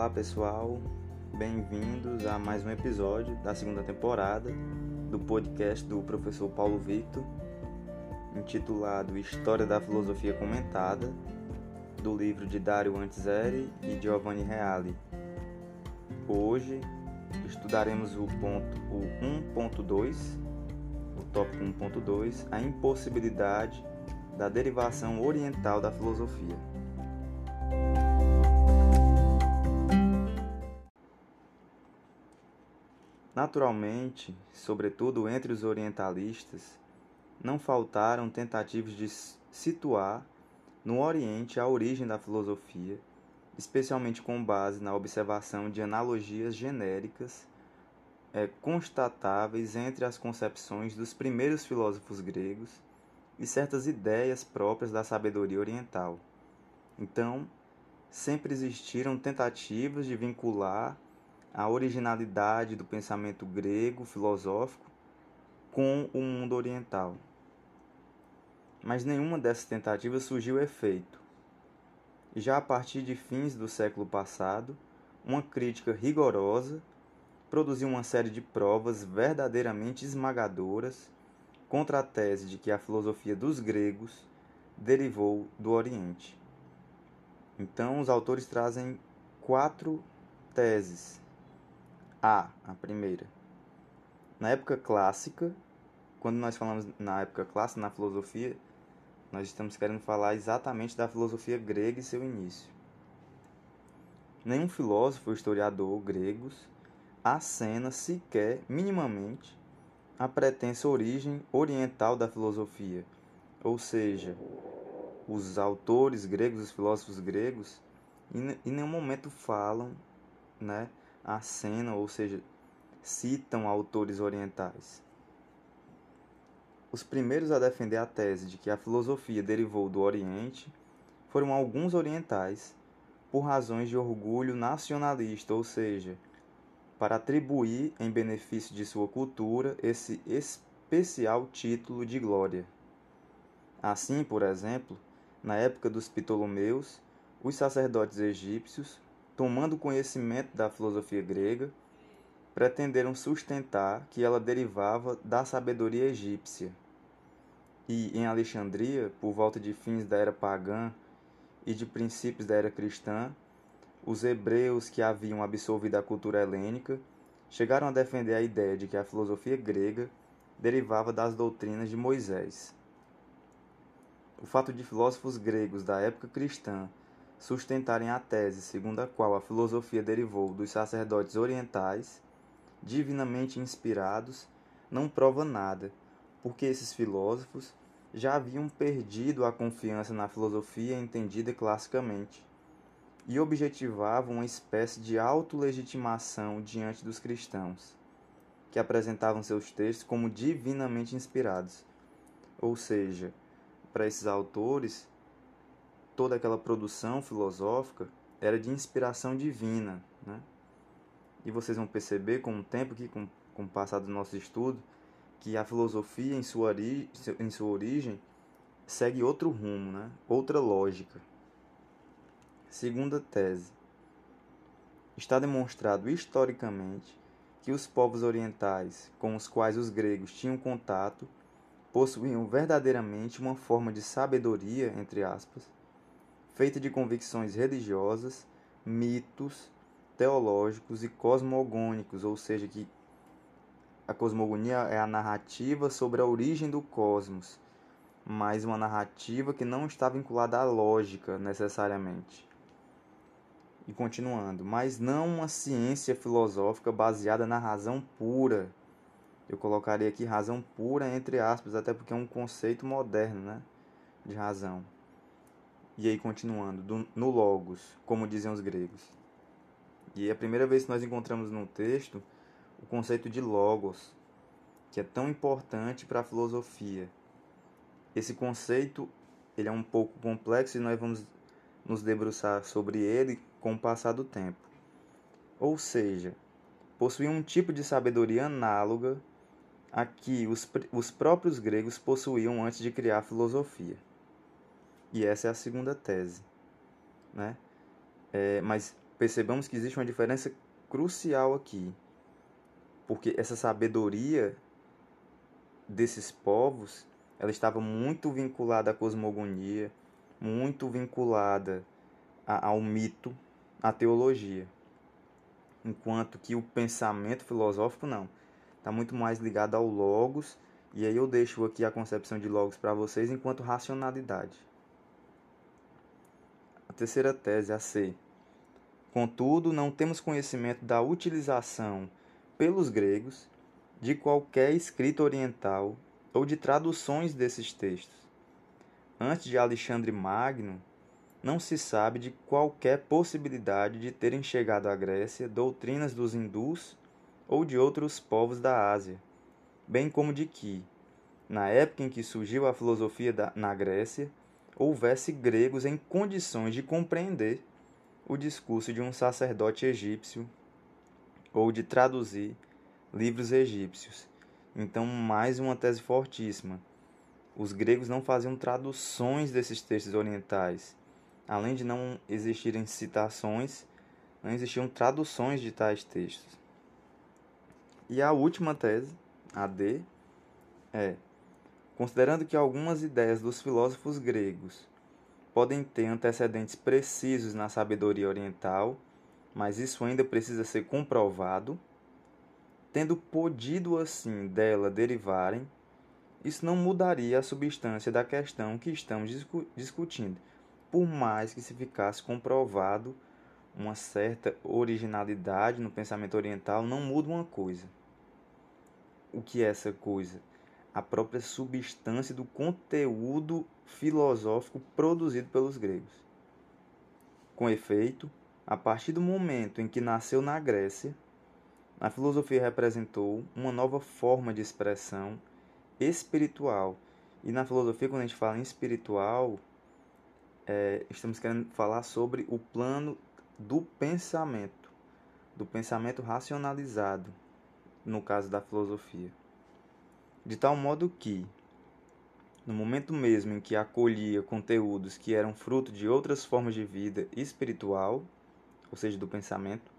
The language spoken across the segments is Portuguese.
Olá pessoal, bem-vindos a mais um episódio da segunda temporada do podcast do professor Paulo Victor, intitulado História da Filosofia Comentada, do livro de Dario Antiseri e Giovanni Reale. Hoje estudaremos o ponto o 1.2, o tópico 1.2, a impossibilidade da derivação oriental da filosofia. Naturalmente, sobretudo entre os orientalistas, não faltaram tentativas de situar no Oriente a origem da filosofia, especialmente com base na observação de analogias genéricas é, constatáveis entre as concepções dos primeiros filósofos gregos e certas ideias próprias da sabedoria oriental. Então, sempre existiram tentativas de vincular a originalidade do pensamento grego filosófico com o mundo oriental. Mas nenhuma dessas tentativas surgiu efeito. Já a partir de fins do século passado, uma crítica rigorosa produziu uma série de provas verdadeiramente esmagadoras contra a tese de que a filosofia dos gregos derivou do Oriente. Então, os autores trazem quatro teses a, a primeira. Na época clássica, quando nós falamos na época clássica, na filosofia, nós estamos querendo falar exatamente da filosofia grega e seu início. Nenhum filósofo ou historiador gregos acena sequer minimamente a pretensa origem oriental da filosofia, ou seja, os autores gregos, os filósofos gregos, em nenhum momento falam né, acenam, ou seja, citam autores orientais. Os primeiros a defender a tese de que a filosofia derivou do Oriente foram alguns orientais, por razões de orgulho nacionalista, ou seja, para atribuir em benefício de sua cultura esse especial título de glória. Assim, por exemplo, na época dos Ptolomeus, os sacerdotes egípcios tomando conhecimento da filosofia grega, pretenderam sustentar que ela derivava da sabedoria egípcia. E em Alexandria, por volta de fins da era pagã e de princípios da era cristã, os hebreus que haviam absorvido a cultura helênica chegaram a defender a ideia de que a filosofia grega derivava das doutrinas de Moisés. O fato de filósofos gregos da época cristã sustentarem a tese segundo a qual a filosofia derivou dos sacerdotes orientais, divinamente inspirados, não prova nada, porque esses filósofos já haviam perdido a confiança na filosofia entendida classicamente e objetivavam uma espécie de autolegitimação diante dos cristãos, que apresentavam seus textos como divinamente inspirados. Ou seja, para esses autores, toda aquela produção filosófica era de inspiração divina. Né? E vocês vão perceber com o tempo, que, com, com o passar do nosso estudo, que a filosofia em sua, ori em sua origem segue outro rumo, né? outra lógica. Segunda tese. Está demonstrado historicamente que os povos orientais com os quais os gregos tinham contato possuíam verdadeiramente uma forma de sabedoria, entre aspas, feita de convicções religiosas, mitos, teológicos e cosmogônicos, ou seja, que a cosmogonia é a narrativa sobre a origem do cosmos, mas uma narrativa que não está vinculada à lógica necessariamente. E continuando, mas não uma ciência filosófica baseada na razão pura. Eu colocaria aqui razão pura entre aspas, até porque é um conceito moderno, né, de razão. E aí, continuando, do, no Logos, como dizem os gregos. E é a primeira vez que nós encontramos no texto o conceito de Logos, que é tão importante para a filosofia. Esse conceito ele é um pouco complexo e nós vamos nos debruçar sobre ele com o passar do tempo. Ou seja, possui um tipo de sabedoria análoga a que os, os próprios gregos possuíam antes de criar a filosofia. E essa é a segunda tese. Né? É, mas percebamos que existe uma diferença crucial aqui, porque essa sabedoria desses povos, ela estava muito vinculada à cosmogonia, muito vinculada ao mito, à teologia. Enquanto que o pensamento filosófico não, está muito mais ligado ao logos, e aí eu deixo aqui a concepção de logos para vocês enquanto racionalidade. A terceira tese, a C. Contudo, não temos conhecimento da utilização pelos gregos de qualquer escrita oriental ou de traduções desses textos. Antes de Alexandre Magno, não se sabe de qualquer possibilidade de terem chegado à Grécia doutrinas dos hindus ou de outros povos da Ásia, bem como de que, na época em que surgiu a filosofia da, na Grécia, houvesse gregos em condições de compreender o discurso de um sacerdote egípcio ou de traduzir livros egípcios. Então, mais uma tese fortíssima. Os gregos não faziam traduções desses textos orientais além de não existirem citações, não existiam traduções de tais textos. E a última tese, a D, é: considerando que algumas ideias dos filósofos gregos podem ter antecedentes precisos na sabedoria oriental, mas isso ainda precisa ser comprovado, tendo podido assim dela derivarem, isso não mudaria a substância da questão que estamos discutindo por mais que se ficasse comprovado uma certa originalidade no pensamento oriental, não muda uma coisa. O que é essa coisa? A própria substância do conteúdo filosófico produzido pelos gregos. Com efeito, a partir do momento em que nasceu na Grécia, a filosofia representou uma nova forma de expressão espiritual. E na filosofia, quando a gente fala em espiritual, é, estamos querendo falar sobre o plano do pensamento, do pensamento racionalizado, no caso da filosofia. De tal modo que, no momento mesmo em que acolhia conteúdos que eram fruto de outras formas de vida espiritual, ou seja, do pensamento,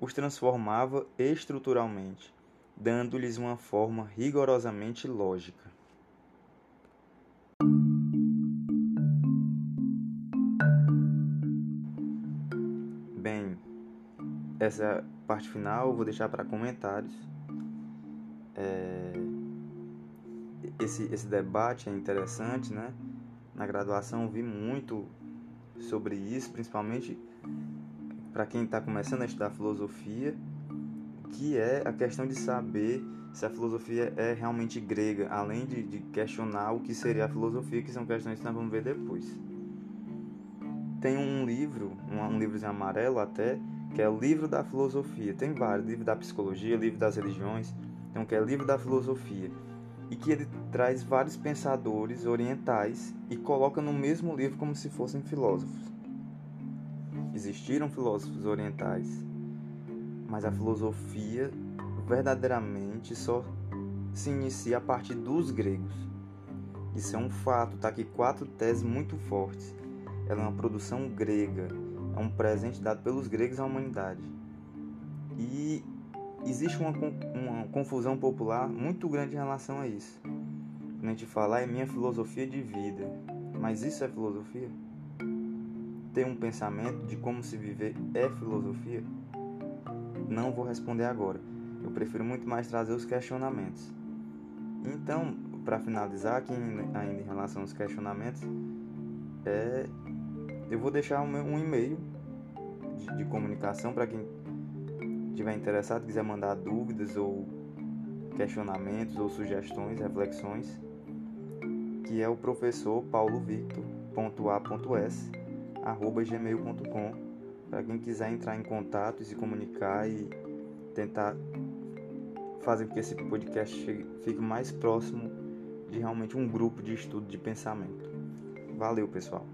os transformava estruturalmente, dando-lhes uma forma rigorosamente lógica. essa parte final eu vou deixar para comentários. É, esse, esse debate é interessante, né? Na graduação vi muito sobre isso, principalmente para quem está começando a estudar filosofia, que é a questão de saber se a filosofia é realmente grega, além de, de questionar o que seria a filosofia, que são questões que nós vamos ver depois. Tem um livro, um, um livrozinho amarelo até, que é o livro da filosofia. Tem vários, livro da psicologia, livro das religiões, então que é livro da filosofia. E que ele traz vários pensadores orientais e coloca no mesmo livro como se fossem filósofos. Existiram filósofos orientais, mas a filosofia verdadeiramente só se inicia a partir dos gregos. Isso é um fato, tá aqui quatro teses muito fortes. Ela é uma produção grega, é um presente dado pelos gregos à humanidade. E existe uma, uma confusão popular muito grande em relação a isso. Quando a gente fala, é minha filosofia de vida, mas isso é filosofia? Ter um pensamento de como se viver é filosofia? Não vou responder agora. Eu prefiro muito mais trazer os questionamentos. Então, para finalizar aqui ainda em relação aos questionamentos, é eu vou deixar um, e-mail de, de comunicação para quem tiver interessado, quiser mandar dúvidas ou questionamentos ou sugestões, reflexões, que é o professor paulo victor.a.s arroba gmail.com para quem quiser entrar em contato e se comunicar e tentar fazer com que esse podcast fique mais próximo de realmente um grupo de estudo de pensamento. Valeu, pessoal!